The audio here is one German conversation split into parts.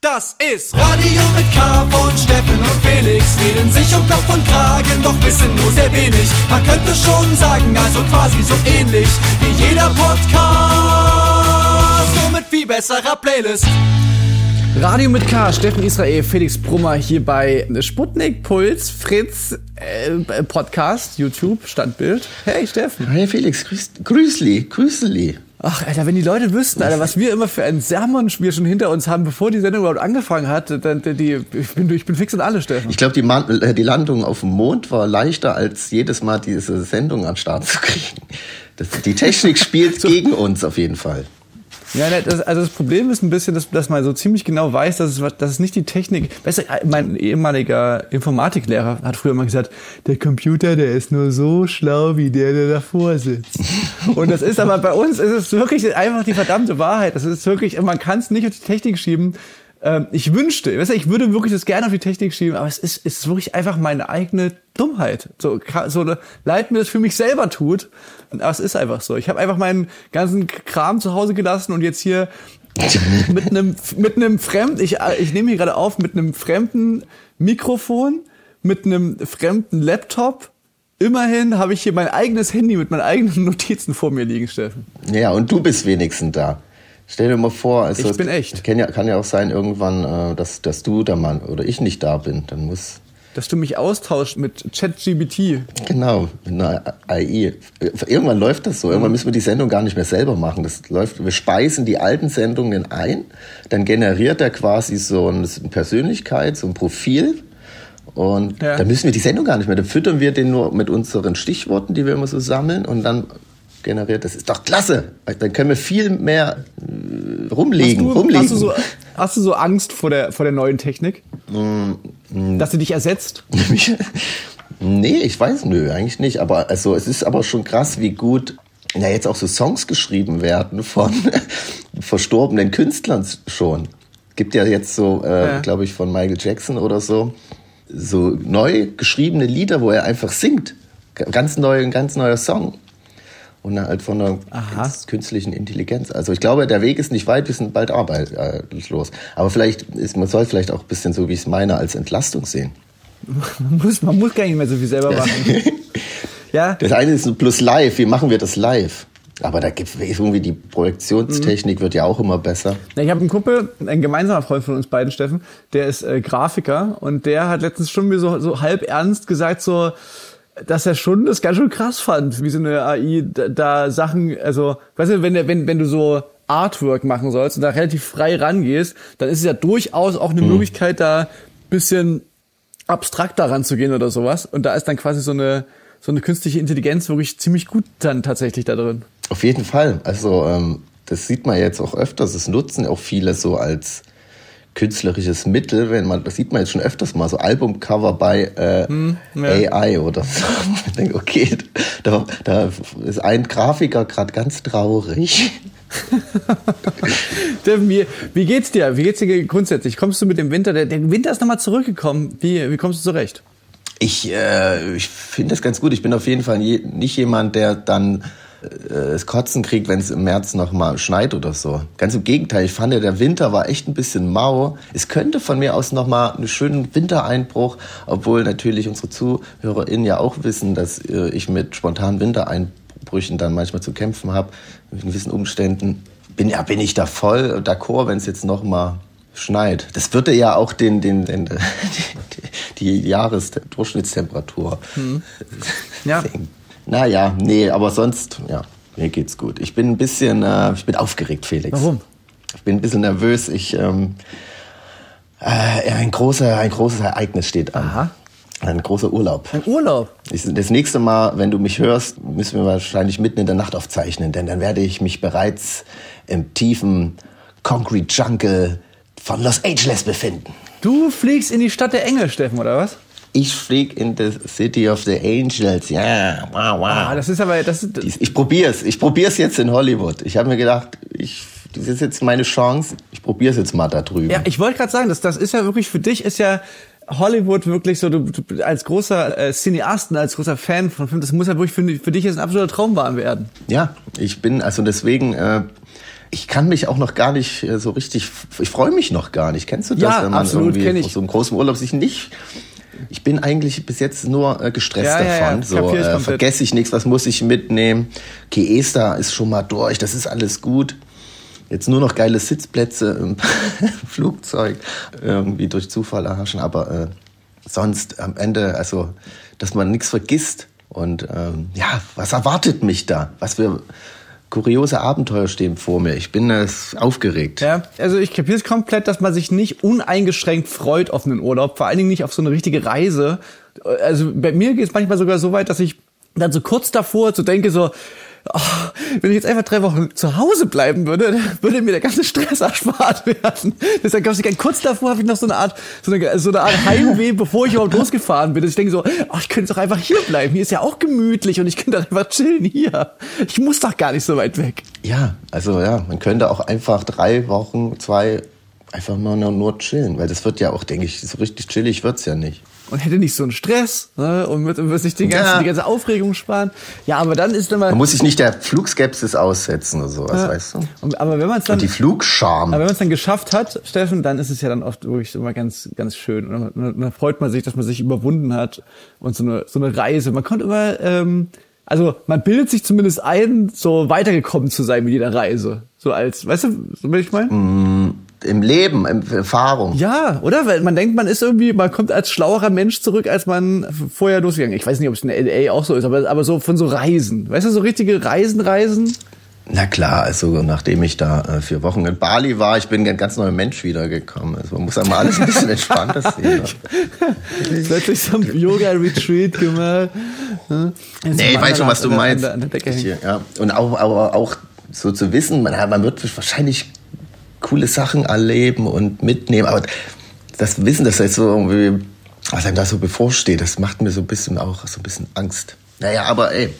Das ist Radio mit K von Steffen und Felix. Reden sich um Kopf und Kragen, doch wissen nur sehr wenig. Man könnte schon sagen, also quasi so ähnlich wie jeder Podcast. Nur mit viel besserer Playlist. Radio mit K, Steffen Israel, Felix Brummer hier bei Sputnik Puls, Fritz äh, Podcast, YouTube, Standbild. Hey Steffen. Hey Felix, grüß, grüßli, grüßli. Ach, Alter, wenn die Leute wüssten, Alter, was wir immer für ein Sermon wir schon hinter uns haben, bevor die Sendung überhaupt angefangen hat, dann die, ich bin, ich bin fix und alle, Steffen. Ich glaube, die, äh, die Landung auf dem Mond war leichter, als jedes Mal diese Sendung an Start zu kriegen. Das, die Technik spielt gegen uns auf jeden Fall. Ja, ne, das, also das Problem ist ein bisschen, dass, dass man so ziemlich genau weiß, dass es, dass es nicht die Technik. Weißt du, mein ehemaliger Informatiklehrer hat früher immer gesagt, der Computer, der ist nur so schlau wie der, der davor sitzt. Und das ist aber bei uns ist es wirklich einfach die verdammte Wahrheit. Das ist wirklich, man kann es nicht auf die Technik schieben. Ähm, ich wünschte, weißt du, ich würde wirklich das gerne auf die Technik schieben, aber es ist, es ist wirklich einfach meine eigene Dummheit. So, so leid mir das für mich selber tut. Aber es ist einfach so. Ich habe einfach meinen ganzen Kram zu Hause gelassen und jetzt hier mit einem mit einem fremden, ich, ich nehme hier gerade auf mit einem fremden Mikrofon, mit einem fremden Laptop. Immerhin habe ich hier mein eigenes Handy mit meinen eigenen Notizen vor mir liegen, Steffen. Ja, und du bist wenigstens da. Stell dir mal vor, also Ich bin echt. Kann ja, kann ja auch sein irgendwann, äh, dass, dass du der Mann oder ich nicht da bin. Dann muss Dass du mich austauschst mit ChatGBT. Genau, mit einer AI. Irgendwann läuft das so. Irgendwann müssen wir die Sendung gar nicht mehr selber machen. Das läuft, wir speisen die alten Sendungen ein, dann generiert er quasi so eine Persönlichkeit, so ein Profil. Und Ja. dann müssen wir die Sendung gar nicht mehr. Dann füttern wir den nur mit unseren Stichworten, die wir immer so sammeln und dann generiert. Das ist doch klasse. Dann können wir viel mehr äh, rumlegen, hast, du, rumlegen. hast, du so, hast du so Angst vor der, vor der neuen Technik? Dass sie dich ersetzt? Nee, ich weiß, nö, eigentlich nicht. Aber also, es ist aber schon krass, wie gut ja, jetzt auch so Songs geschrieben werden von verstorbenen Künstlern schon. Gibt ja jetzt so, äh, Ja. glaube ich, von Michael Jackson oder so, so neu geschriebene Lieder, wo er einfach singt. Ganz neu, ein ganz neuer Song. Und halt von einer Aha. künstlichen Intelligenz. Also ich glaube, der Weg ist nicht weit, wir sind bald arbeitslos. Aber vielleicht ist, man soll vielleicht auch ein bisschen so, wie ich es meine, als Entlastung sehen. Man muss, man muss gar nicht mehr so viel selber machen. Ja, Das eine ist plus live. Wie machen wir das live? Aber da gibt irgendwie die Projektionstechnik wird ja auch immer besser. Ja, Ich habe einen Kumpel, ein gemeinsamer Freund von uns beiden, Steffen, der ist äh, Grafiker und der hat letztens schon mir so, so halb ernst gesagt, so, dass er schon das ganz schön krass fand, wie so eine AI da, da Sachen, also, weißt du, wenn, wenn, wenn du so Artwork machen sollst und da relativ frei rangehst, dann ist es ja durchaus auch eine Möglichkeit, da bisschen abstrakter ranzugehen oder sowas. Und da ist dann quasi so eine, so eine künstliche Intelligenz wirklich ziemlich gut dann tatsächlich da drin. Auf jeden Fall. Also ähm, das sieht man jetzt auch öfters. Das nutzen auch viele so als künstlerisches Mittel. Wenn man, das sieht man jetzt schon öfters mal so Albumcover bei äh, ja. AI oder so. Ich denke, okay, da, da ist ein Grafiker gerade ganz traurig. Steffen, wie, wie geht's dir? Wie geht's dir grundsätzlich? Kommst du mit dem Winter? Der, der Winter ist nochmal zurückgekommen. Wie, wie kommst du zurecht? Ich, äh, ich finde das ganz gut. Ich bin auf jeden Fall je, nicht jemand, der dann äh, das Kotzen kriegt, wenn es im März noch mal schneit oder so. Ganz im Gegenteil. Ich fand, der Winter war echt ein bisschen mau. Es könnte von mir aus noch mal einen schönen Wintereinbruch, obwohl natürlich unsere ZuhörerInnen ja auch wissen, dass äh, ich mit spontanen Wintereinbrüchen dann manchmal zu kämpfen habe, mit gewissen Umständen. Bin, ja, bin ich da voll d'accord, wenn es jetzt noch mal schneit. Das würde ja auch den, den, den, die, die Jahresdurchschnittstemperatur Ja. senken. Naja, nee, aber sonst, ja, mir geht's gut. Ich bin ein bisschen, äh, ich bin aufgeregt, Felix. Warum? Ich bin ein bisschen nervös. Ich, ähm, äh, ein, großer, ein großes Ereignis steht an. Aha. Ein großer Urlaub. Ein Urlaub. Das nächste Mal, wenn du mich hörst, müssen wir wahrscheinlich mitten in der Nacht aufzeichnen, denn dann werde ich mich bereits im tiefen Concrete Jungle von Los Angeles befinden. Du fliegst in die Stadt der Engel, Steffen, oder was? Ich flieg in the City of the Angels. Ja, wow, wow. Ah, das ist aber, das ist, Ich probier's. Ich probier's jetzt in Hollywood. Ich habe mir gedacht, ich, das ist jetzt meine Chance. Ich probier's jetzt mal da drüben. ja, ich wollte gerade sagen, das, das ist ja wirklich für dich ist ja Hollywood wirklich so, du, du als großer äh, Cineasten, als großer Fan von Filmen, das muss ja wirklich für, für dich jetzt ein absoluter Traumwagen werden. Ja, ich bin, also deswegen, äh, Ich kann mich auch noch gar nicht äh, so richtig, ich freue mich noch gar nicht. Kennst du das, Ja, wenn man absolut, irgendwie ich. aus so einem großen Urlaub sich nicht ich bin eigentlich bis jetzt nur äh, gestresst Ja, ja, ja, davon. so ich äh, vergesse ich nichts, was muss ich mitnehmen? Okay, Esther ist schon mal durch, das ist alles gut. Jetzt nur noch geile Sitzplätze im Flugzeug irgendwie durch Zufall erhaschen, aber äh, sonst am Ende, also, dass man nichts vergisst. Und ähm, ja, was erwartet mich da? Was für kuriose Abenteuer stehen vor mir? Ich bin äh, aufgeregt. Ja, also ich kapiere es komplett, dass man sich nicht uneingeschränkt freut auf einen Urlaub, vor allen Dingen nicht auf so eine richtige Reise. Also bei mir geht es manchmal sogar so weit, dass ich dann so kurz davor so denke so, oh, wenn ich jetzt einfach drei Wochen zu Hause bleiben würde, würde mir der ganze Stress erspart werden. Deshalb gab es kurz davor habe ich noch so eine Art so eine, so eine Art Heimweh, bevor ich überhaupt losgefahren bin. Dass ich denke so, oh, ich könnte doch einfach hier bleiben. Hier ist ja auch gemütlich und ich könnte einfach chillen hier. Ich muss doch gar nicht so weit weg. Ja, also ja, man könnte auch einfach drei Wochen, zwei, einfach mal nur, nur chillen, weil das wird ja auch, denke ich, so richtig chillig wird's ja nicht. Und hätte nicht so einen Stress ne? und wird, wird sich die ganze, Ja. die ganze Aufregung sparen. Ja, aber dann ist dann mal. Man muss sich nicht der Flugskepsis aussetzen oder sowas, weißt du? Und, aber wenn man es dann, Und die Flugscham. aber wenn man es dann geschafft hat, Steffen, dann ist es ja dann oft wirklich immer ganz, ganz schön. Und dann, dann freut man sich, dass man sich überwunden hat und so eine, so eine Reise. Man kommt immer, ähm, also man bildet sich zumindest ein, so weitergekommen zu sein mit jeder Reise. So als, weißt du, so will ich meinen? Im Leben, in Erfahrung. Ja, oder? Weil man denkt, man ist irgendwie, man kommt als schlauerer Mensch zurück, als man vorher losgegangen ist. Ich weiß nicht, ob es in LA auch so ist, aber, aber so von so Reisen. Weißt du, so richtige Reisen, Reisen? Na klar, also nachdem ich da äh, vier Wochen in Bali war, ich bin ein ganz neuer Mensch wiedergekommen. Also man muss einmal alles ein bisschen entspannter sehen. Plötzlich so ein Yoga-Retreat gemacht. Ne? Nee, ich weiß schon, was du der- an meinst. der- An der ja. Und auch, aber auch so zu wissen, man, man wird wahrscheinlich coole Sachen erleben und mitnehmen, aber das Wissen, dass jetzt so irgendwie, was einem da so bevorsteht, das macht mir so ein bisschen auch so ein bisschen Angst. Naja, aber ey,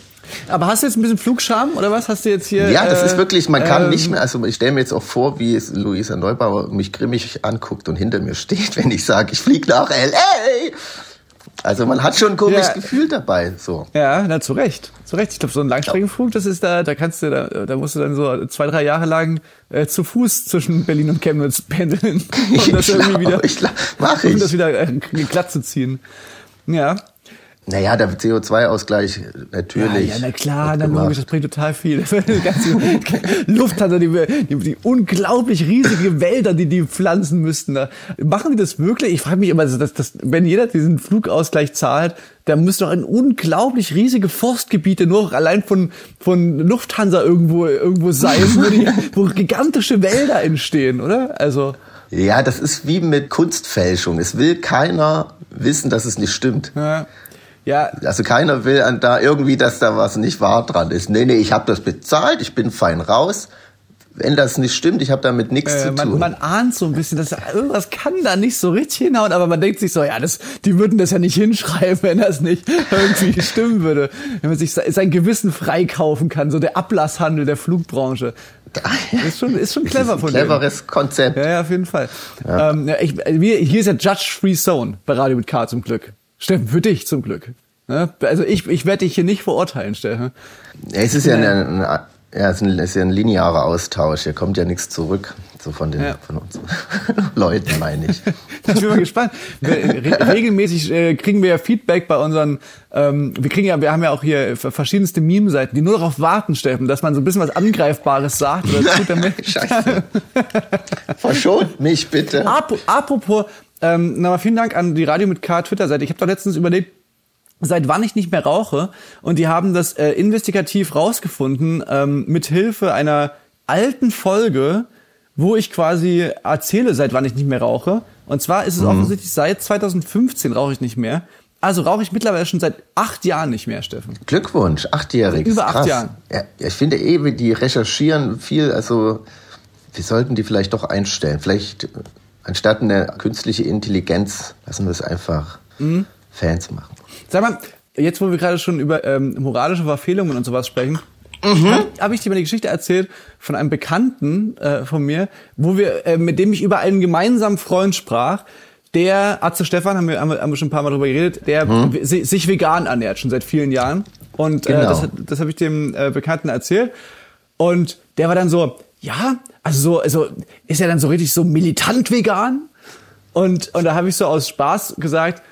Aber hast du jetzt ein bisschen Flugscham oder was? Hast du jetzt hier? ja, das äh, ist wirklich, man kann ähm, nicht mehr, also ich stelle mir jetzt auch vor, wie es Luisa Neubauer mich grimmig anguckt und hinter mir steht, wenn ich sage, ich fliege nach L.A. Also man hat schon ein komisches Ja. Gefühl dabei, so. Ja, na zu Recht. Zu Recht. Ich glaube, so ein Langstreckenflug, das ist da, da kannst du, da, da musst du dann so zwei, drei Jahre lang äh, zu Fuß zwischen Berlin und Chemnitz pendeln, um das Ich irgendwie glaub, wieder, ich glaub, mach um ich. das wieder äh, glatt zu ziehen. Ja. Naja, der CO2-Ausgleich natürlich. Ja, ja, na klar, na logisch, das bringt total viel. Die ganze Lufthansa, die, die, die unglaublich riesige Wälder, die die pflanzen müssten. Da. Machen die das wirklich? Ich frage mich immer, dass, dass, wenn jeder diesen Flugausgleich zahlt, dann müsste doch ein unglaublich riesige Forstgebiete nur allein von, von Lufthansa irgendwo, irgendwo sein, wo, die, wo gigantische Wälder entstehen, oder? Also, Ja, das ist wie mit Kunstfälschung. Es will keiner wissen, dass es nicht stimmt. ja. Ja, Also keiner will an da irgendwie, dass da was nicht wahr dran ist. Nee, nee, ich habe das bezahlt, ich bin fein raus. Wenn das nicht stimmt, ich habe damit nichts Äh, zu man, tun. man ahnt so ein bisschen, dass irgendwas kann da nicht so richtig hinhauen, aber man denkt sich so, ja, das, die würden das ja nicht hinschreiben, wenn das nicht irgendwie stimmen würde. Wenn man sich se- sein Gewissen freikaufen kann, so der Ablasshandel der Flugbranche. Ist schon, ist schon clever ist von denen. cleveres Konzept. Ja, ja, auf jeden Fall. Ähm, ja, ich, wir, hier ist ja Judge-Free Zone bei Radio mit K zum Glück. Steffen, für dich zum Glück. Ne? Also ich, ich werde dich hier nicht verurteilen, Steffen. Ja, es ist ja, ja, ist ein, es ist ja ein linearer Austausch. Hier kommt ja nichts zurück. So von den Ja. von uns Leuten, meine ich. Ich bin mal gespannt. Re regelmäßig äh, kriegen wir ja Feedback bei unseren, ähm, wir kriegen ja, wir haben ja auch hier verschiedenste Meme-Seiten, die nur darauf warten, Steffen, dass man so ein bisschen was Angreifbares sagt oder tut damit. Scheiße. Verschont mich bitte. Ap apropos, ähm, nochmal vielen Dank an die Radio mit K Twitter-Seite. Ich habe doch letztens überlegt, seit wann ich nicht mehr rauche und die haben das äh, investigativ rausgefunden ähm, mit Hilfe einer alten Folge, wo ich quasi erzähle, seit wann ich nicht mehr rauche. Und zwar ist es offensichtlich seit 2015 rauche ich nicht mehr. Also rauche ich mittlerweile schon seit acht Jahren nicht mehr, Steffen. Glückwunsch, achtjährig. Über acht Krass. Jahren. Ja, ich finde eh, die recherchieren viel, also wir sollten die vielleicht doch einstellen. Vielleicht anstatt eine künstliche Intelligenz lassen wir es einfach Mhm. Fans machen. Sag mal, jetzt wo wir gerade schon über ähm, moralische Verfehlungen und sowas sprechen, habe hab ich dir mal die Geschichte erzählt von einem Bekannten äh, von mir, wo wir, äh, mit dem ich über einen gemeinsamen Freund sprach, der, Atze Stefan, haben wir, haben wir, schon ein paar Mal drüber geredet, der si- sich vegan ernährt, schon seit vielen Jahren. Und äh, Genau. das, hat- das habe ich dem äh, Bekannten erzählt. Und der war dann so, ja, also so, also ist er dann so richtig so militant vegan? Und, und da habe ich so aus Spaß gesagt,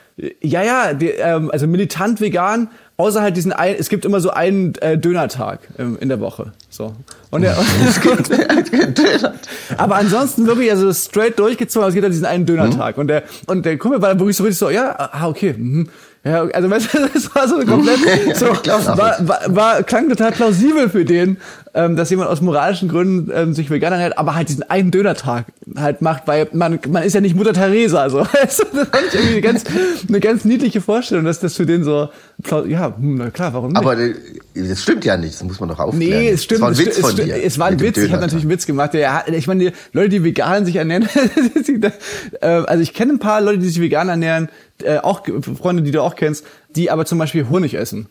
ja, ja, die, ähm, also militant vegan, außer halt diesen ein, es gibt immer so einen äh, Dönertag ähm, in der Woche. So. Und der, aber ansonsten wirklich, also straight durchgezogen, es gibt halt diesen einen Dönertag. Mhm. Und der, und der Kumpel war dann wirklich so richtig so, ja, ah, okay, mhm. Ja, also weißt du, das war so komplett, so, war, war, war, klang total plausibel für den, ähm, dass jemand aus moralischen Gründen ähm, sich vegan ernährt, aber halt diesen einen Dönertag halt macht, weil man, man ist ja nicht Mutter Teresa, also das fand ich irgendwie eine ganz, eine ganz niedliche Vorstellung, dass das für den so, ja, hm, na klar, warum nicht? Aber das stimmt ja nicht, das muss man doch aufklären. Nee, es stimmt. Das war ein es, Witz von es, dir. Es war ein Witz, ich habe natürlich einen Witz gemacht. Ja, ich meine, die Leute, die vegan sich ernähren, äh, also ich kenne ein paar Leute, die sich vegan ernähren, äh, auch Freunde, die du auch kennst, die aber zum Beispiel Honig essen.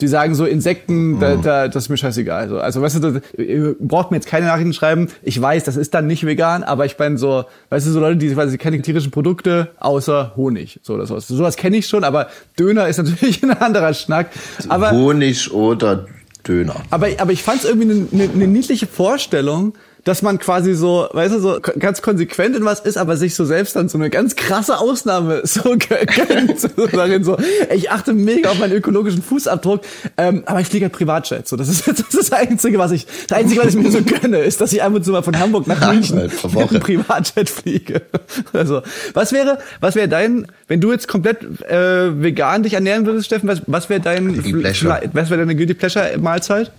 Die sagen so Insekten, da, mhm. da, das ist mir scheißegal. Also, also weißt du, das, ihr braucht mir jetzt keine Nachrichten schreiben. Ich weiß, das ist dann nicht vegan, aber ich bin so, weißt du, so Leute, die quasi keine tierischen Produkte außer Honig. So oder sowas. Sowas kenne ich schon, aber Döner ist natürlich ein anderer Schnack. Aber, Honig oder Döner. Aber, aber ich fand es irgendwie eine, eine, eine niedliche Vorstellung, dass man quasi so, weißt du, so ganz konsequent in was ist, aber sich so selbst dann so eine ganz krasse Ausnahme so gönnt. so darin so, ich achte mega auf meinen ökologischen Fußabdruck, ähm, aber ich fliege halt Privatjet. So, das ist das, ist das Einzige, was ich, das Einzige, was ich mir so gönne, ist, dass ich ab und zu mal von Hamburg nach München mit einem Privatjet fliege. Also, was wäre, was wäre dein, wenn du jetzt komplett äh, vegan dich ernähren würdest, Steffen, was, was wäre dein, was wäre deine Guilty Pleasure Mahlzeit?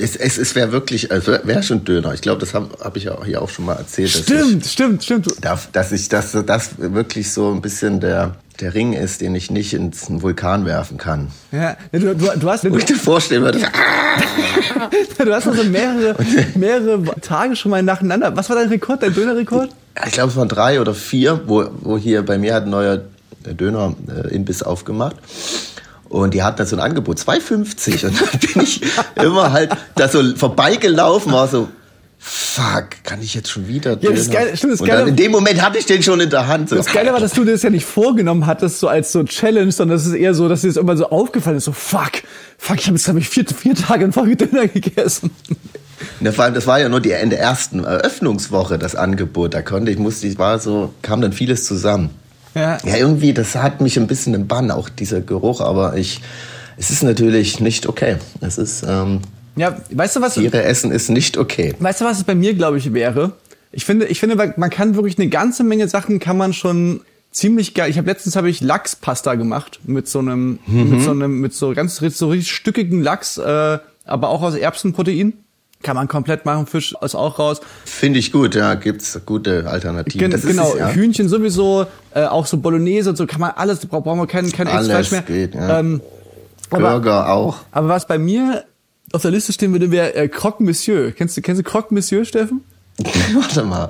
Es, es, es wäre wirklich, also wäre schon Döner. Ich glaube, das habe hab ich auch hier auch schon mal erzählt. Stimmt, ich, stimmt, stimmt. Darf, dass ich, dass das wirklich so ein bisschen der, der Ring ist, den ich nicht ins Vulkan werfen kann. Ja, du, du, du hast. Wo ich dir vorstellen würde. du hast also mehrere, mehrere Tage schon mal nacheinander. Was war dein Rekord, dein Dönerrekord? Ich glaube, es waren drei oder vier, wo, wo hier bei mir hat ein neuer Döner-Imbiss aufgemacht. Und die hatten da so ein Angebot, 2,50. Und dann bin ich immer halt da so vorbeigelaufen, war so, fuck, kann ich jetzt schon wieder ja, das Geile, stimmt, das Und dann in dem Moment hatte ich den schon in der Hand. So. Das Geile war, dass du das ja nicht vorgenommen hattest, so als so Challenge, sondern es ist eher so, dass dir das irgendwann so aufgefallen ist, so fuck, fuck, ich habe jetzt glaube ich vier, vier Tage in Folge Döner gegessen. Ja, vor allem, das war ja nur die in der ersten Eröffnungswoche das Angebot. Da konnte ich, musste ich, war so, kam dann vieles zusammen. Ja. ja, irgendwie, das hat mich ein bisschen im Bann, auch dieser Geruch, aber ich, es ist natürlich nicht okay. Es ist, ähm, ja, weißt du was? Tiere essen ist nicht okay. Weißt du, was es bei mir, glaube ich, wäre? Ich finde, ich finde, man kann wirklich eine ganze Menge Sachen kann man schon ziemlich geil. Ich habe letztens habe ich Lachspasta gemacht mit so einem, mhm. mit so einem, mit so ganz so richtig stückigen Lachs, äh, aber auch aus Erbsenprotein. Kann man komplett machen, Fisch ist auch raus. Finde ich gut, ja, gibt's gute Alternativen. Gen genau, ist, ja. Hühnchen sowieso, äh, auch so Bolognese und so kann man alles, brauchen wir kein, kein alles Fleisch mehr. Geht, ja. ähm, Burger aber, auch. Aber was bei mir auf der Liste stehen würde, wäre äh, Croque Monsieur. Kennst du, kennst du Croque Monsieur, Steffen? Warte mal.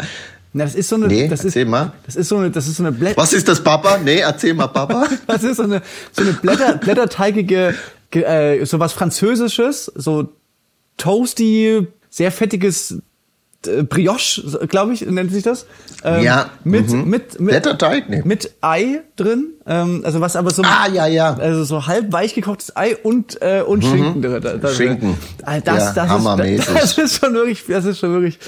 Na, das ist so eine. Nee, das erzähl ist, mal. Das ist so eine, das ist so eine Blätter. Was ist das, Papa? Nee, erzähl mal, Papa. das ist so eine, so eine Blätter, blätterteigige, äh, so was Französisches, so toasty, sehr fettiges äh, Brioche, glaube ich, nennt sich das. Ähm, ja. Mit, mhm. mit, mit, Blätterteig, nee. mit Ei drin. Ähm, also was aber so. Ah, ja, ja. Also so halb weich gekochtes Ei und, äh, und mhm. Schinken drin. Da, da, Schinken. Das, das, das, hammermäßig. ist, das ist schon wirklich, das ist schon wirklich.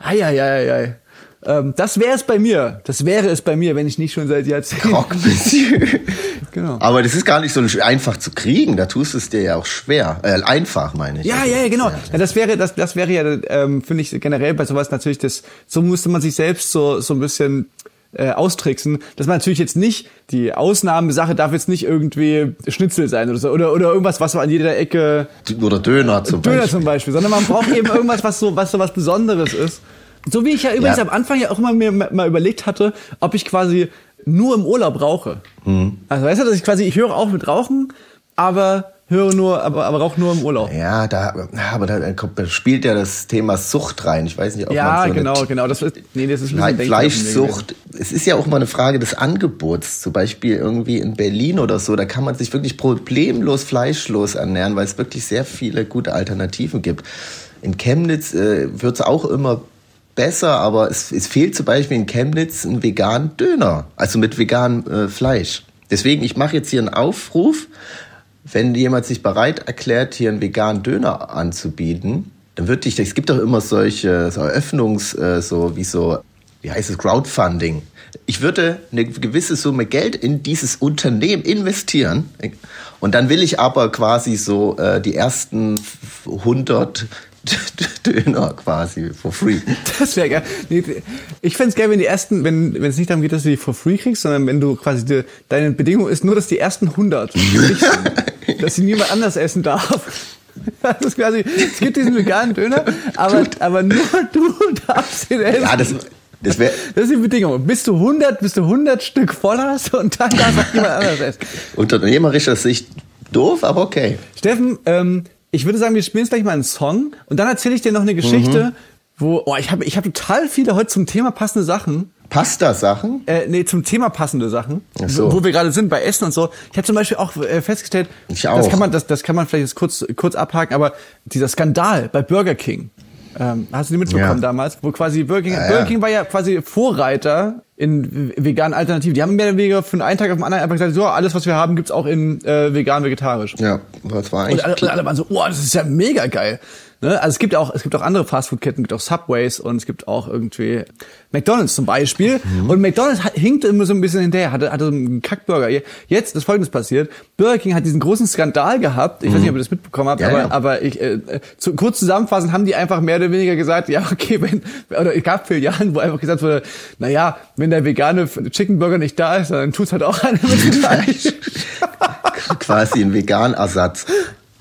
Ei, ei, ei, ei. Ähm, das wäre es bei mir. Das wäre es bei mir, wenn ich nicht schon seit Jahrzehnten. Croque Monsieur. Genau. Aber das ist gar nicht so einfach zu kriegen. Da tust du es dir ja auch schwer. Äh, einfach meine ich. Ja, also, ja, ja, genau. Ja, das wäre, das, das wäre ja, ähm, finde ich generell bei sowas natürlich das. So musste man sich selbst so so ein bisschen äh, austricksen, dass man natürlich jetzt nicht die Ausnahmesache darf jetzt nicht irgendwie Schnitzel sein oder so oder oder irgendwas, was so an jeder Ecke oder Döner zum Döner Beispiel. zum Beispiel, sondern man braucht eben irgendwas, was so was so was Besonderes ist. So wie ich ja übrigens ja. am Anfang ja auch immer mir mal überlegt hatte, ob ich quasi nur im Urlaub rauche. Mhm. Also weißt du, dass ich quasi, ich höre auch mit Rauchen, aber höre nur, aber, aber rauche nur im Urlaub. Ja, da, aber da spielt ja das Thema Sucht rein. Ich weiß nicht, ob ja, man so genau, genau. Das ist, nee, das ist ein Fleischsucht. Es ist ja auch mal eine Frage des Angebots. Zum Beispiel irgendwie in Berlin oder so, da kann man sich wirklich problemlos fleischlos ernähren, weil es wirklich sehr viele gute Alternativen gibt. In Chemnitz äh, wird es auch immer besser, aber es, es fehlt zum Beispiel in Chemnitz ein veganen Döner, also mit veganem äh, Fleisch. Deswegen, ich mache jetzt hier einen Aufruf, wenn jemand sich bereit erklärt, hier einen veganen Döner anzubieten, dann würde ich, es gibt doch immer solche so Eröffnungs, äh, so wie so, wie heißt es, Crowdfunding. Ich würde eine gewisse Summe Geld in dieses Unternehmen investieren und dann will ich aber quasi so äh, die ersten 100 Döner quasi for free. Das wäre geil. Ich fände es geil, wenn die ersten, wenn wenn es nicht darum geht, dass du die for free kriegst, sondern wenn du quasi die, deine Bedingung ist nur, dass die ersten 100 nicht sind, dass sie niemand anders essen darf. Das ist quasi, es gibt diesen veganen Döner, aber, aber nur du darfst ihn essen. Ja, das, das wäre. Das ist die Bedingung. Bis du 100, bis du 100 Stück voll hast und dann darf auch jemand anders essen. Unternehmerischer Sicht doof, aber okay. Steffen, ähm, ich würde sagen, wir spielen jetzt gleich mal einen Song und dann erzähle ich dir noch eine Geschichte, Mhm. wo, oh, ich habe ich hab total viele heute zum Thema passende Sachen. Pasta-Sachen? Äh, nee, zum Thema passende Sachen, Ach so. wo, wo wir gerade sind bei Essen und so. Ich habe zum Beispiel auch äh, festgestellt, Ich das auch. kann man, das, das kann man vielleicht jetzt kurz, kurz abhaken, aber dieser Skandal bei Burger King, ähm, hast du die mitbekommen Ja. damals, wo quasi Burger King, ja. Burger King war ja quasi Vorreiter in veganen Alternativen. Die haben mehr oder weniger von einem Tag auf den anderen einfach gesagt, so alles, was wir haben, gibt's auch in äh, vegan vegetarisch. Ja, das war Und eigentlich. alle, und alle waren so, oh, das ist ja mega geil. Ne? Also es gibt auch, es gibt auch andere Fastfood-Ketten, es gibt auch Subways und es gibt auch irgendwie McDonalds zum Beispiel. Mhm. Und McDonalds hinkt immer so ein bisschen hinterher, hatte, hatte so einen Kackburger. Jetzt ist Folgendes passiert. Burger King hat diesen großen Skandal gehabt. Ich weiß nicht, ob ihr das mitbekommen habt, Mhm. Ja, aber, ja. aber ich, äh, zu, kurz zusammenfassend haben die einfach mehr oder weniger gesagt, ja, okay, wenn, oder es gab Filialen, wo einfach gesagt wurde, na ja, wenn der vegane Chicken Burger nicht da ist, dann tut's halt auch einer mit Fleisch. quasi ein Veganersatz.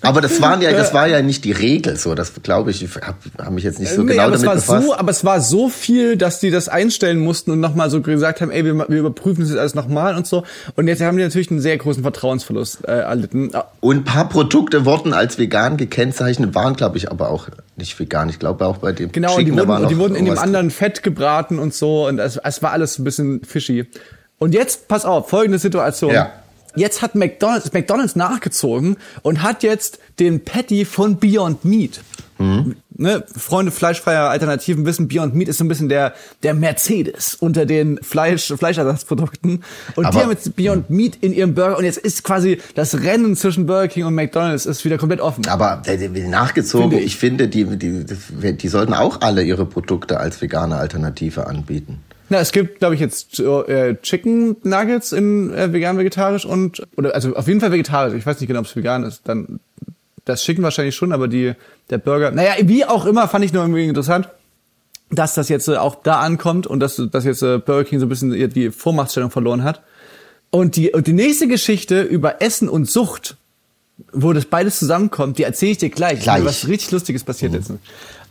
Aber das waren ja, das war ja nicht die Regel, so. Das glaube ich, ich habe hab mich jetzt nicht so nee, genau aber es damit war befasst. so, aber es war so viel, dass die das einstellen mussten und nochmal so gesagt haben, ey, wir, wir überprüfen das jetzt alles nochmal und so. Und jetzt haben die natürlich einen sehr großen Vertrauensverlust äh, erlitten. Und ein paar Produkte wurden als vegan gekennzeichnet, waren, glaube ich, aber auch nicht vegan. Ich glaube auch bei dem Genau, die Chicken, da wurden, die wurden in dem anderen Fett gebraten und so. Und es, es war alles ein bisschen fishy. Und jetzt, pass auf, folgende Situation. Ja. Jetzt hat McDonald's, McDonald's nachgezogen und hat jetzt den Patty von Beyond Meat. Mhm. Ne, Freunde fleischfreier Alternativen wissen, Beyond Meat ist so ein bisschen der, der Mercedes unter den Fleisch, Fleischersatzprodukten. Und die Aber- haben jetzt Beyond Meat in ihrem Burger und jetzt ist quasi das Rennen zwischen Burger King und McDonald's ist wieder komplett offen. Aber nachgezogen, Finde ich. ich. finde, die, die, die, die sollten auch alle ihre Produkte als vegane Alternative anbieten. Na, es gibt, glaube ich, jetzt äh, Chicken Nuggets in äh, vegan, vegetarisch und oder also auf jeden Fall vegetarisch. Ich weiß nicht genau, ob es vegan ist. Dann das Chicken wahrscheinlich schon, aber die der Burger. Naja, wie auch immer, fand ich nur irgendwie interessant, dass das jetzt äh, auch da ankommt und dass dass jetzt äh, Burger King so ein bisschen die- die Vormachtstellung verloren hat. Und die und die nächste Geschichte über Essen und Sucht, wo das beides zusammenkommt, die erzähle ich dir gleich. Gleich. Was richtig Lustiges passiert jetzt.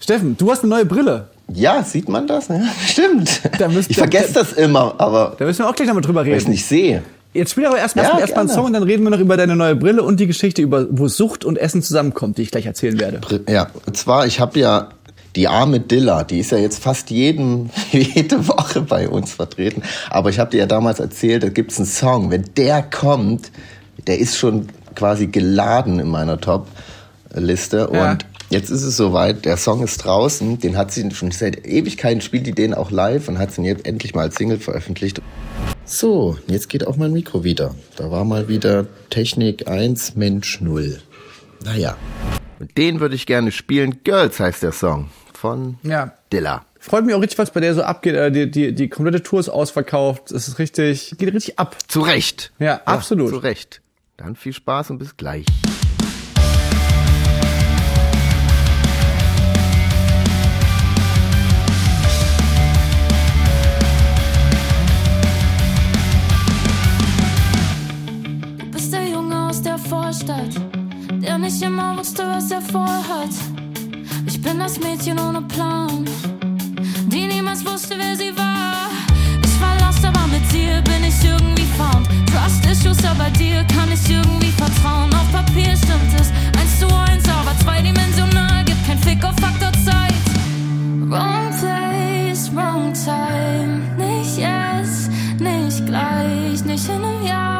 Steffen, du hast eine neue Brille. Ja, sieht man das? Ja, stimmt. Da müsst- ich vergesse das immer, aber Da müssen wir auch gleich nochmal drüber weil ich reden. nicht sehe. Jetzt spiel aber erstmal Ja, erst einen. Song und dann reden wir noch über deine neue Brille und die Geschichte über wo Sucht und Essen zusammenkommt, die ich gleich erzählen werde. Ja, und zwar, ich habe ja die arme Dilla, die ist ja jetzt fast jeden, jede Woche bei uns vertreten. Aber ich habe dir ja damals erzählt, da gibt's einen Song. Wenn der kommt, der ist schon quasi geladen in meiner Top-Liste. Ja. Und jetzt ist es soweit, der Song ist draußen. Den hat sie schon seit Ewigkeiten, spielt die den auch live und hat sie jetzt endlich mal als Single veröffentlicht. So, jetzt geht auch mein Mikro wieder. Da war mal wieder Technik 1, Mensch 0. Naja. Und den würde ich gerne spielen. Girls heißt der Song von Ja. Dilla. Freut mich auch richtig, was bei der so abgeht. Äh, Die, die, die komplette Tour ist ausverkauft. Es ist richtig, geht richtig ab. Zu Recht. Ja, absolut. Zu Recht. Dann viel Spaß und bis gleich. Aus der Vorstadt, der nicht immer wusste, was er vorhat. Ich bin das Mädchen ohne Plan, die niemals wusste, wer sie war. Ich war lost, aber mit dir bin ich irgendwie found. Trust Issues, aber dir kann ich irgendwie vertrauen. Auf Papier stimmt es, eins zu eins, aber zweidimensional gibt kein Fick auf Faktor Zeit. Wrong place, wrong time. Nicht jetzt, nicht gleich, nicht in einem Jahr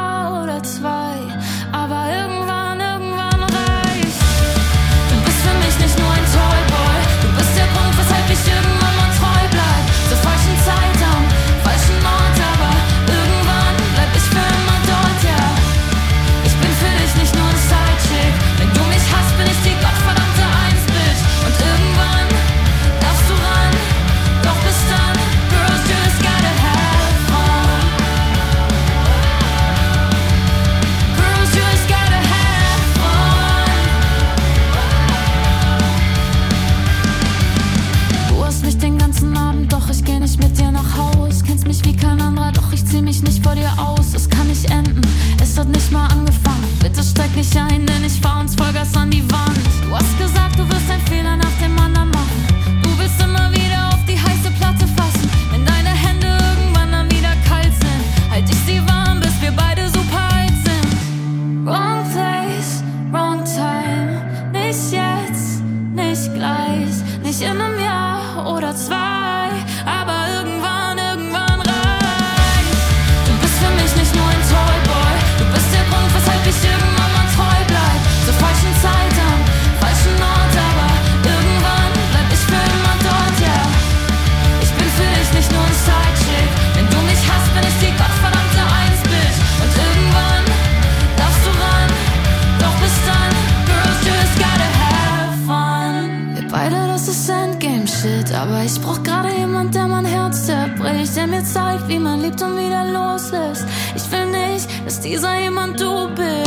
dieser jemand du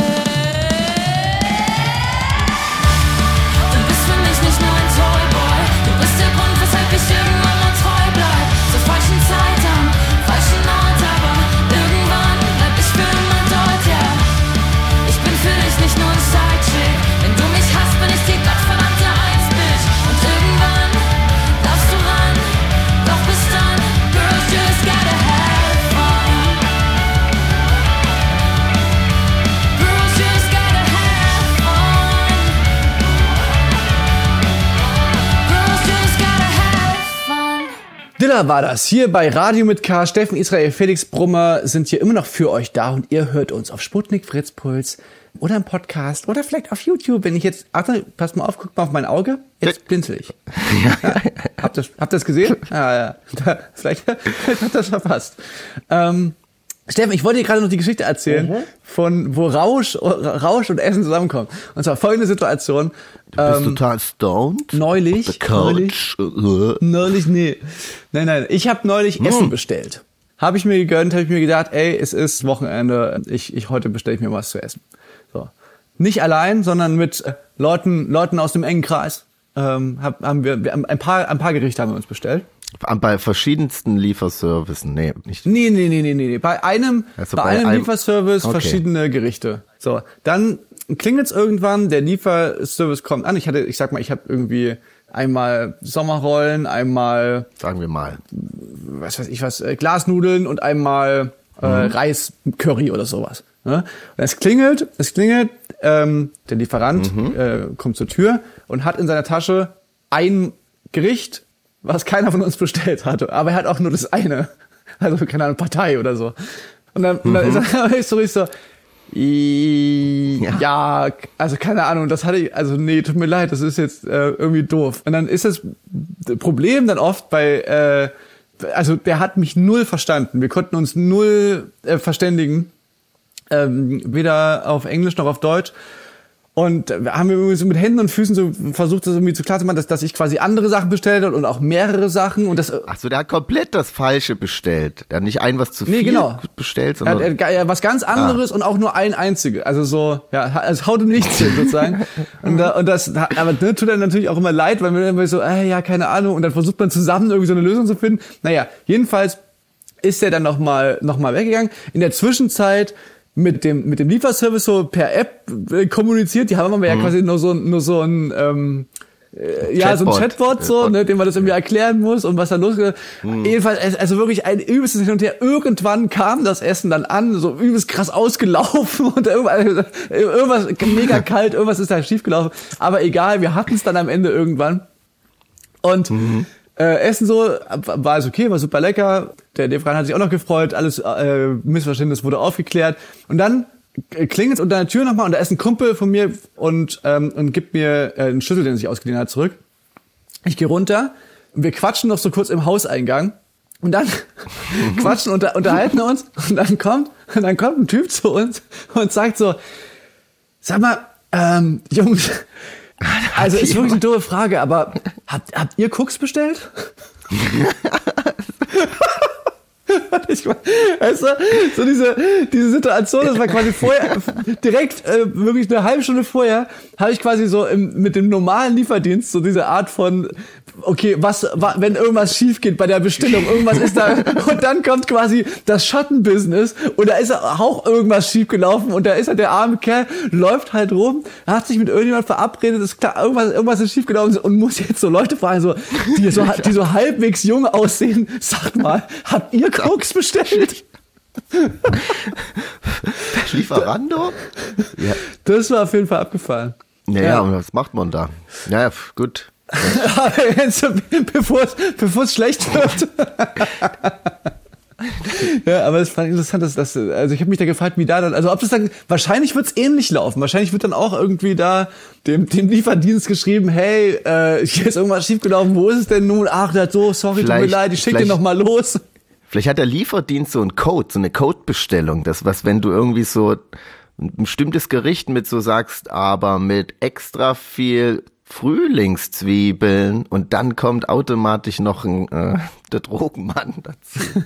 Dilla war das. Hier bei Radio mit K. Steffen Israel, Felix Brummer sind hier immer noch für euch da und ihr hört uns auf Sputnik Fritz Puls oder im Podcast oder vielleicht auf YouTube. Wenn ich jetzt, Achtung, passt mal auf, guckt mal auf mein Auge. Jetzt blinzel ich. Ja, habt ihr habt ihr das gesehen? Ja, ja. Da, vielleicht, vielleicht habt ihr das verpasst. Ähm, Steffen, ich wollte dir gerade noch die Geschichte erzählen, von wo Rausch, Rausch und Essen zusammenkommen. Und zwar folgende Situation. Du bist Ähm, total stoned. neulich, neulich, Couch. Äh, Neulich, nee. Nein, nein. Ich habe neulich Essen bestellt. Habe ich mir gegönnt, habe ich mir gedacht, ey, es ist Wochenende, ich, ich heute bestelle ich mir was zu essen. So. Nicht allein, sondern mit äh, Leuten, Leuten aus dem engen Kreis. Ähm, hab, haben wir, ein paar, ein paar Gerichte haben wir uns bestellt. Bei verschiedensten Lieferservicen. Nee, nicht. Nee, nee, nee, nee, nee. Bei einem, Also bei, bei einem einem- Lieferservice Okay. verschiedene Gerichte. So, dann klingelt's irgendwann, der Lieferservice kommt an. Ich hatte, ich sag mal, ich habe irgendwie einmal Sommerrollen, einmal Sagen wir mal. was weiß ich was, äh, Glasnudeln und einmal äh, Reis-Curry oder sowas. Ne? Und es klingelt, es klingelt, ähm, der Lieferant äh, kommt zur Tür und hat in seiner Tasche ein Gericht, was keiner von uns bestellt hatte. Aber er hat auch nur das eine. Also keine Ahnung, Partei oder so. Und dann, und dann ist er ist so richtig so, i- ja. also keine Ahnung, das hatte ich, also nee, tut mir leid, das ist jetzt äh, irgendwie doof. Und dann ist das Problem dann oft bei, äh, also der hat mich null verstanden. Wir konnten uns null äh, verständigen, ähm, weder auf Englisch noch auf Deutsch. Und haben wir irgendwie so mit Händen und Füßen so versucht, das irgendwie zu klar zu machen, dass, dass ich quasi andere Sachen bestellt habe und auch mehrere Sachen und das äh, Ach so, der hat komplett das Falsche bestellt. Der hat nicht ein was zu Nee, viel genau. bestellt, Er sondern er hat ja, was ganz anderes und auch nur ein einzige. Also so, ja, also haut ihm nichts hin sozusagen. und, da, und das, aber ne, tut dann natürlich auch immer leid, weil man immer so, äh, ja, keine Ahnung. Und dann versucht man zusammen irgendwie so eine Lösung zu finden. Naja, jedenfalls ist er dann nochmal noch mal weggegangen. In der Zwischenzeit mit dem, mit dem Lieferservice so per App äh, kommuniziert. Die haben aber ja Mhm. quasi nur so, ein- nur so ein, ähm, äh, ja, so ein Chatbot. So, ne, dem man das irgendwie erklären muss und was da los ist. Mhm. Jedenfalls, also wirklich ein übelstes Hin und Her. Irgendwann kam das Essen dann an, so übelst krass ausgelaufen und irgendwas, irgendwas mega kalt, irgendwas ist da schiefgelaufen. Aber egal, wir hatten es dann am Ende irgendwann. Und äh, Essen so war alles okay, war super lecker. Der Lieferant hat sich auch noch gefreut, alles äh, Missverständnis wurde aufgeklärt. Und dann klingelt es unter der Tür nochmal und da ist ein Kumpel von mir und, ähm, und gibt mir äh, einen Schlüssel, den er sich ausgeliehen hat, zurück. Ich gehe runter und wir quatschen noch so kurz im Hauseingang. Und dann quatschen und unterhalten uns und dann kommt, und dann kommt ein Typ zu uns und sagt so, sag mal, ähm, Jungs, also ist wirklich eine doofe Frage, aber habt, habt ihr Cooks bestellt? Ich mein, weißt du, so diese, diese Situation, das war quasi vorher, direkt, äh, wirklich eine halbe Stunde vorher, habe ich quasi so im, mit dem normalen Lieferdienst so diese Art von, okay, was, wa- wenn irgendwas schief geht bei der Bestellung, irgendwas ist da, und dann kommt quasi das Schattenbusiness und da ist auch irgendwas schief gelaufen und da ist halt der arme Kerl, läuft halt rum, hat sich mit irgendjemand verabredet, ist klar, irgendwas, irgendwas ist schief gelaufen und muss jetzt so Leute fragen, so, die so, die so halbwegs jung aussehen, sagt mal, habt ihr Koks bestellt? Lieferando? Ja. Das war auf jeden Fall abgefallen. Naja, Ja. und was macht man da? Naja, gut. Bevor es, schlecht wird. ja, aber es fand interessant, dass das, also ich habe mich da gefragt, wie da dann, also ob das dann, wahrscheinlich wird es ähnlich laufen. Wahrscheinlich wird dann auch irgendwie da dem, dem Lieferdienst geschrieben, hey, äh, hier ist irgendwas schiefgelaufen, wo ist es denn nun? Ach, das so, sorry, tut mir leid, ich schicke den vielleicht- noch mal los. Vielleicht hat der Lieferdienst so einen Code, so eine Codebestellung, das was, wenn du irgendwie so ein bestimmtes Gericht mit so sagst, aber mit extra viel Frühlingszwiebeln und dann kommt automatisch noch ein äh, der Drogenmann dazu.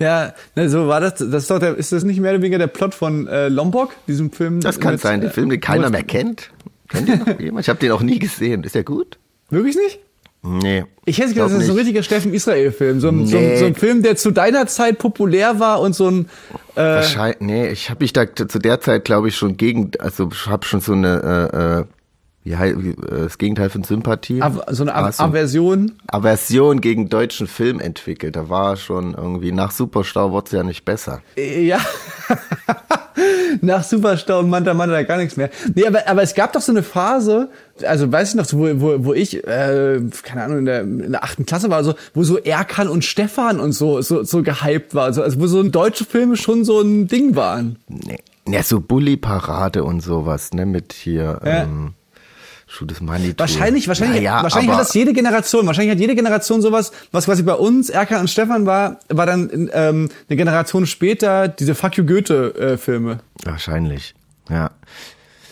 Ja, ne, so war das, das ist doch der, ist das nicht mehr oder weniger der Plot von äh, Lombok, diesem Film? Das kann mit, sein, der äh, Film, den keiner mehr kennt. Kennt ihr noch jemand? Ich habe den auch nie gesehen. Ist der gut? Wirklich nicht? Nee. Ich hätte gedacht, das ist so ein richtiger Steffen Israel-Film. So, ein so, Nee. so ein Film, der zu deiner Zeit populär war und so ein. Äh, Wahrscheinlich, nee, ich habe mich da zu der Zeit, glaube ich, schon gegen, also ich habe schon so eine, äh, äh, wie heißt äh, das Gegenteil von Sympathie? So eine so Aversion. Aversion gegen deutschen Film entwickelt. Da war schon irgendwie, nach Superstau wurde es ja nicht besser. Äh, Ja. Nach Superstau und Manta Manta gar nichts mehr. Nee, aber, aber es gab doch so eine Phase, also weiß ich noch, wo, wo, wo ich, äh, keine Ahnung, in der, in der achten Klasse war, so, wo so Erkan und Stefan und so, so, so gehypt war. Also, also wo so deutsche Filme schon so ein Ding waren. Nee. Ja, so Bully-Parade und sowas, ne, mit hier, Ja. ähm, Schuh Manitou. Wahrscheinlich, wahrscheinlich, Naja, wahrscheinlich hat das jede Generation. Wahrscheinlich hat jede Generation sowas, was quasi bei uns, Erkan und Stefan war, war dann ähm, eine Generation später diese Fuck you Goethe-Filme. Wahrscheinlich, ja.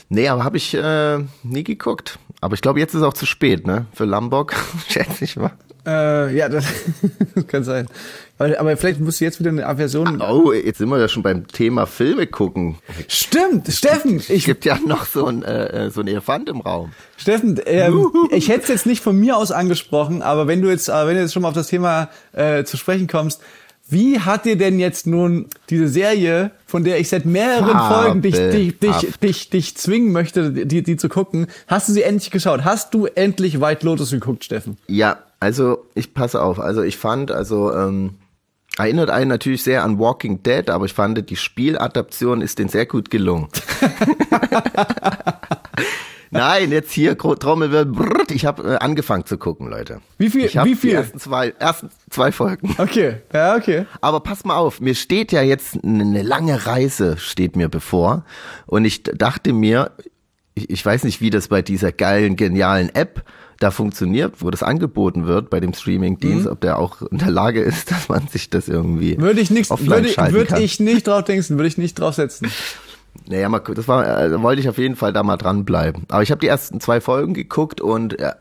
Nee, aber habe ich äh, nie geguckt. Aber ich glaube, jetzt ist auch zu spät, ne? Für Lombok, schätze ich mal. Äh, ja, das kann sein. Aber, aber vielleicht musst du jetzt wieder eine Aversion. Oh, jetzt sind wir ja schon beim Thema Filme gucken. Stimmt, Steffen, Es ich, gibt ja noch so ein, äh, so ein Elefant im Raum. Steffen, ähm, ich hätte es jetzt nicht von mir aus angesprochen, aber wenn du jetzt, äh, wenn du jetzt schon mal auf das Thema äh, zu sprechen kommst, wie hat dir denn jetzt nun diese Serie, von der ich seit mehreren Folgen dich, dich, dich, dich, dich zwingen möchte, die, die zu gucken, hast du sie endlich geschaut? Hast du endlich White Lotus geguckt, Steffen? Ja, also ich passe auf. Also ich fand, also ähm, erinnert einen natürlich sehr an Walking Dead, aber ich fand, die Spieladaption ist denen sehr gut gelungen. Nein, jetzt hier Trommelwirbel. Ich habe äh, angefangen zu gucken, Leute. Wie viel- Ich wie viel? Die ersten zwei, ersten zwei Folgen. Okay, ja, okay. Aber pass mal auf, mir steht ja jetzt eine lange Reise steht mir bevor und ich dachte mir, ich, ich weiß nicht, wie das bei dieser geilen, genialen App da funktioniert, wo das angeboten wird bei dem Streamingdienst, ob der auch in der Lage ist, dass man sich das irgendwie Würde ich nicht, offline würde, würde ich nicht drauf denken, würde ich nicht draufsetzen. Naja, mal, das war, äh, da wollte ich auf jeden Fall da mal dranbleiben. Aber ich habe die ersten zwei Folgen geguckt und äh,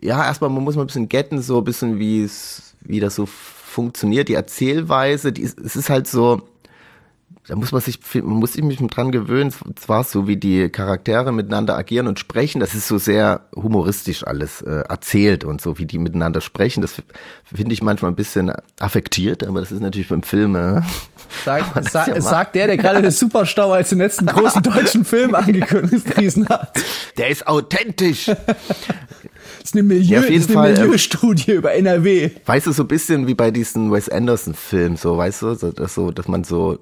ja, erstmal man muss man ein bisschen getten, so ein bisschen wie es, wie das so funktioniert, die Erzählweise, die, es ist halt so, da muss man sich, man muss sich mich dran gewöhnen, zwar so wie die Charaktere miteinander agieren und sprechen, das ist so sehr humoristisch alles äh, erzählt und so wie die miteinander sprechen, das finde ich manchmal ein bisschen affektiert, aber das ist natürlich beim Film. Äh, Sag, sa, ja sagt der, der gerade den Superstau als den letzten großen deutschen Film angekündigt hat. Der ist authentisch. Das ist eine, Milieu, Ja, ist eine ähm, Milieustudie über NRW. Weißt du, so ein bisschen wie bei diesen Wes Anderson-Filmen, so, weißt du, so, dass, so, dass man so,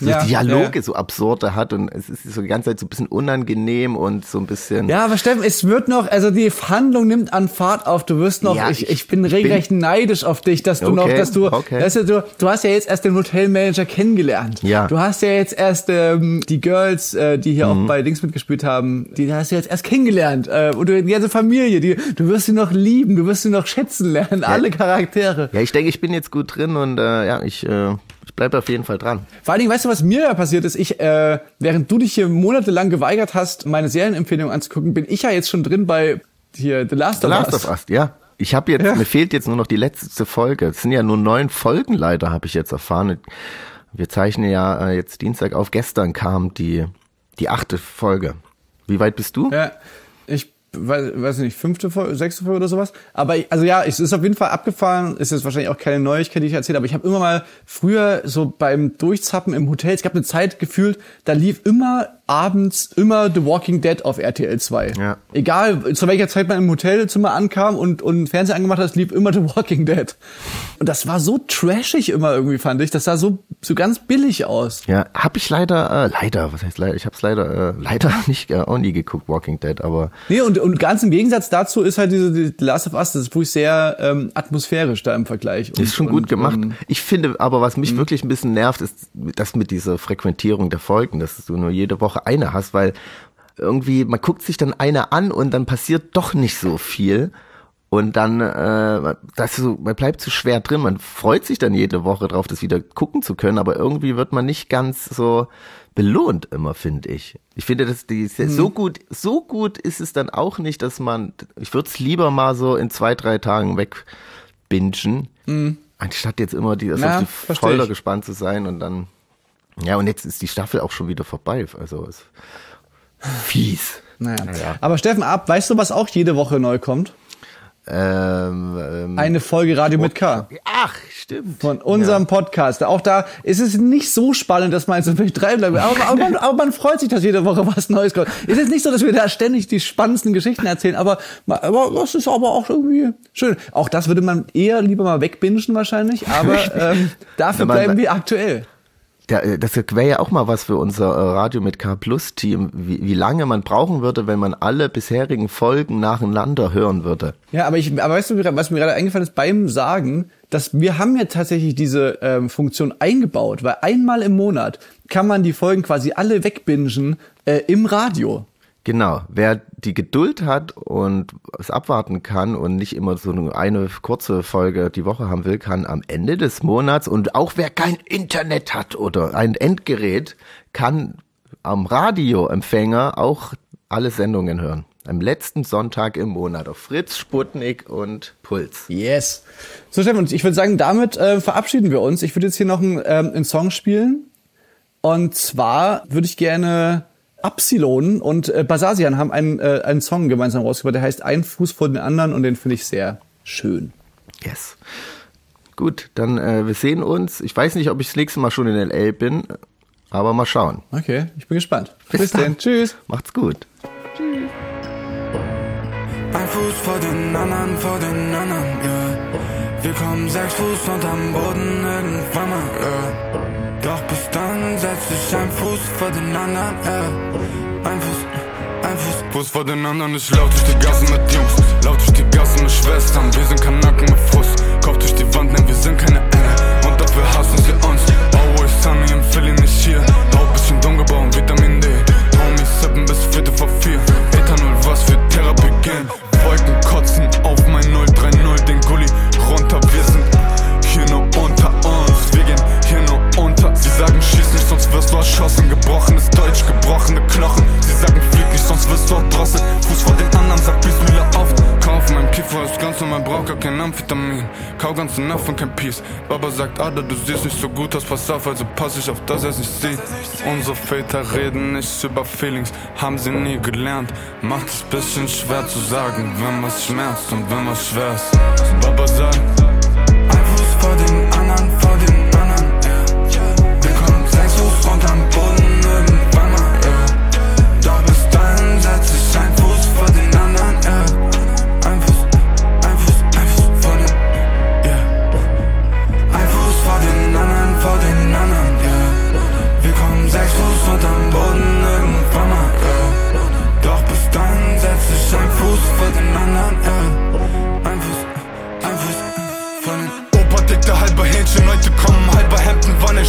so Ja, Dialoge ja. so absurde hat und es ist so die ganze Zeit so ein bisschen unangenehm und so ein bisschen. Ja, aber Steffen, es wird noch, also die Handlung nimmt an Fahrt auf. Du wirst noch, Ja, ich, ich- ich bin regelrecht neidisch auf dich, dass du Okay, noch, dass du, okay. weißt du, du, hast ja jetzt erst den Hotelmanager kennengelernt. Ja. Du hast ja jetzt erst ähm, die Girls, äh, die hier Mhm. auch bei Dings mitgespielt haben, die hast du jetzt erst kennengelernt. Äh, und du, die ganze Familie, die, du wirst sie noch lieben, du wirst sie noch schätzen lernen, alle Charaktere. Ja, ich denke, ich bin jetzt gut drin und äh, ja, ich, äh, ich bleibe auf jeden Fall dran. Vor allen Dingen, weißt du, was mir da passiert ist? Ich, äh, während du dich hier monatelang geweigert hast, meine Serienempfehlung anzugucken, bin ich ja jetzt schon drin bei hier The Last The of Last Us. of Us, ja. Ich habe jetzt, Ja. mir fehlt jetzt nur noch die letzte Folge. Es sind ja nur neun Folgen leider, habe ich jetzt erfahren. Wir zeichnen ja äh, jetzt Dienstag auf. Gestern kam die, die achte Folge. Wie weit bist du? Ja, weiß, weiß nicht, fünfte Folge, sechste Folge oder sowas. Aber ich, also ja, es ist auf jeden Fall abgefahren. Ist jetzt wahrscheinlich auch keine Neuigkeit, die ich erzähle, aber ich habe immer mal früher so beim Durchzappen im Hotel, es gab eine Zeit gefühlt, da lief immer abends immer The Walking Dead auf RTL 2. Ja. Egal, zu welcher Zeit man im Hotelzimmer ankam und, und Fernseher angemacht hat, es lief immer The Walking Dead. Und das war so trashig immer irgendwie, fand ich. Das sah so, so ganz billig aus. Ja, habe ich leider, äh, leider, was heißt leider? Ich habe es leider, äh, leider nicht, äh, auch nie geguckt, Walking Dead, aber Nee, und, und ganz im Gegensatz dazu ist halt diese die Last of Us, das ist wirklich sehr ähm, atmosphärisch da im Vergleich. Und, ist schon gut und, gemacht. ähm, ich finde, aber was mich wirklich ein bisschen nervt, ist das mit dieser Frequentierung der Folgen, dass du nur jede Woche eine hast, weil irgendwie, man guckt sich dann eine an und dann passiert doch nicht so viel. Und dann, äh, das so, man bleibt zu schwer drin. Man freut sich dann jede Woche drauf, das wieder gucken zu können, aber irgendwie wird man nicht ganz so belohnt immer, finde ich. Ich finde, dass die so gut, so gut ist es dann auch nicht, dass man, ich würde es lieber mal so in zwei, drei Tagen wegbingen, anstatt jetzt immer die, also Ja, auf die Folter gespannt zu sein und dann, ja, und jetzt ist die Staffel auch schon wieder vorbei, also ist fies. Naja. Naja. Aber Steffen, ab, weißt du, was auch jede Woche neu kommt? Ähm, ähm, Eine Folge Radio mit K. ach, stimmt. Von unserem Podcast. Auch da ist es nicht so spannend, dass man so vielleicht drei bleibt. Aber, aber, man, aber man freut sich, dass jede Woche was Neues kommt. Es ist nicht so, dass wir da ständig die spannendsten Geschichten erzählen, aber, aber das ist aber auch irgendwie schön. Auch das würde man eher lieber mal wegbingen wahrscheinlich, aber ähm, dafür bleiben wir aktuell. Der, äh, das wäre ja auch mal was für unser äh, Radio mit K Plus Team, wie, wie lange man brauchen würde, wenn man alle bisherigen Folgen nacheinander hören würde. Ja, aber ich, aber weißt du, was mir gerade eingefallen ist beim Sagen, dass wir haben ja tatsächlich diese ähm, Funktion eingebaut, weil einmal im Monat kann man die Folgen quasi alle wegbingen äh, im Radio. Genau, wer die Geduld hat und es abwarten kann und nicht immer so eine, kurze Folge die Woche haben will, kann am Ende des Monats und auch wer kein Internet hat oder ein Endgerät, kann am Radioempfänger auch alle Sendungen hören. Am letzten Sonntag im Monat auf Fritz, Sputnik und Puls. Yes. So, Stefan, ich würde sagen, damit äh, verabschieden wir uns. Ich würde jetzt hier noch einen, ähm, einen Song spielen. Und zwar würde ich gerne Absilon und äh, Basasian haben einen, äh, einen Song gemeinsam rausgebracht, der heißt Ein Fuß vor den anderen und den finde ich sehr schön. Yes. Gut, dann äh, wir sehen uns. Ich weiß nicht, ob ich das nächste Mal schon in LA bin, aber mal schauen. Okay, ich bin gespannt. Bis Bis, dann. Tschüss. Macht's gut. Ein Fuß vor den anderen, vor den anderen, ja. Wir kommen sechs Fuß unterm Boden irgendwann mal, ja. Sich ein Fuß vor den anderen, ja. Ein Fuß, ein Fuß. Fuß vor den anderen, ich lauf durch die Gassen mit Jungs. Lauf durch die Gassen mit Schwestern, wir sind Kanaken mit Fuß. Kopf durch die Wand, nein, wir sind keine Engel. Und dafür hassen sie uns. Always sunny im Philly nicht hier. Haut bisschen dumm gebaut, Vitamin D. Homies sippen bis Viertel vor vier. Ethanol, was für Therapie gehen. Wolken kotzen auf mein 030, den Gully runter. Wir sind sonst wirst du erschossen. Gebrochenes Deutsch, gebrochene Knochen. Sie sagen, flieg nicht, sonst wirst du erdrosselt. Fuß vor den anderen, sag Bismillah auf. Kauf mein Kiefer ist ganz normal, brauch gar kein Amphetamin. Kau ganze Nacht und kein Peace. Baba sagt, Ada, du siehst nicht so gut aus, pass auf, also pass ich auf, dass er es nicht sieht. Unsere Väter reden nicht über Feelings, haben sie nie gelernt. Macht es bisschen schwer zu sagen, wenn was schmerzt und wenn was schwer ist. Baba sagt,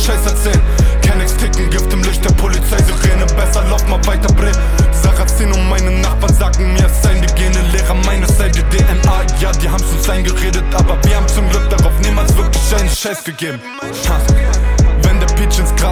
Scheiß erzählen. Kenn nix ticken, Gift im Licht der Polizei, Sirene, besser lauf mal weiter, Bre. Sarrazin und meine Nachbarn sagen mir, es seien die Gene, Lehrer meine Seite, DNA, ja, die haben's uns eingeredet, aber wir haben zum Glück darauf niemals wirklich einen Scheiß gegeben. Ha. Wenn der Peach ins Gras